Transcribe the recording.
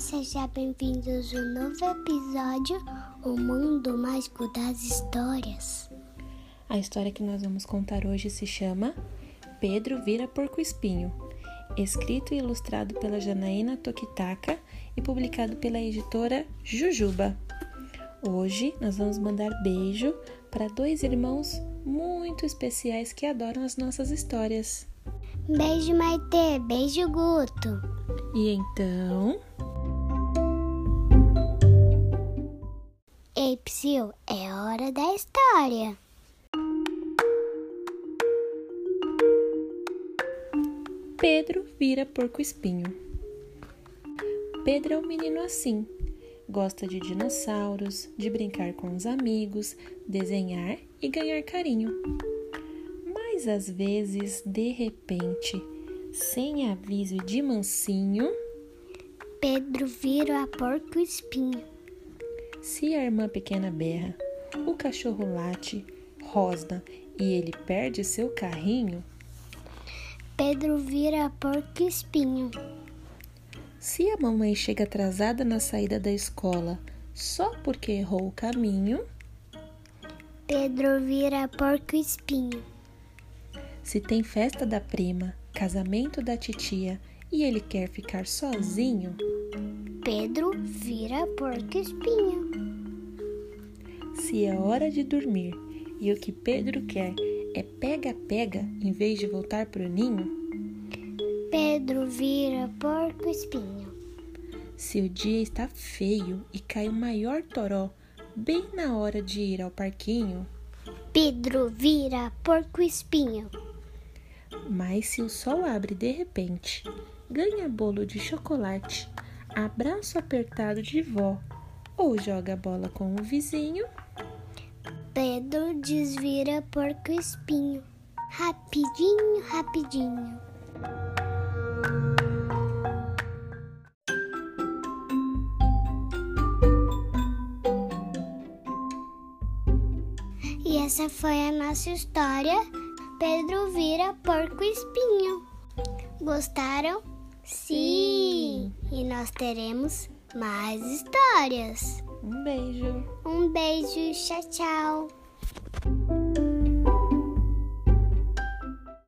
sejam bem-vindos a um novo episódio, O Mundo Mágico das Histórias. A história que nós vamos contar hoje se chama Pedro Vira Porco Espinho, escrito e ilustrado pela Janaína Tokitaka e publicado pela editora Jujuba. Hoje nós vamos mandar beijo para dois irmãos muito especiais que adoram as nossas histórias. Beijo, Maite. Beijo, Guto. E então, Ei, Psyu, é hora da história. Pedro vira porco espinho. Pedro é um menino assim. Gosta de dinossauros, de brincar com os amigos, desenhar e ganhar carinho. Mas às vezes, de repente, sem aviso de mansinho, Pedro vira porco espinho. Se a irmã pequena berra, o cachorro late, rosna e ele perde seu carrinho, Pedro vira porco espinho. se a mamãe chega atrasada na saída da escola só porque errou o caminho, Pedro vira porco espinho. se tem festa da prima, casamento da titia e ele quer ficar sozinho, Pedro vira porco espinho. se é hora de dormir e o que Pedro quer é pega-pega em vez de voltar pro ninho, Pedro vira porco espinho. se o dia está feio e cai o maior toró bem na hora de ir ao parquinho, Pedro vira porco espinho. mas se o sol abre de repente, ganha bolo de chocolate, abraço apertado de vó ou joga bola com o vizinho, Pedro desvira porco espinho. Rapidinho, rapidinho. E essa foi a nossa história. Pedro vira porco espinho. Gostaram? Sim! E nós teremos mais histórias. um beijo. Um beijo, tchau, tchau.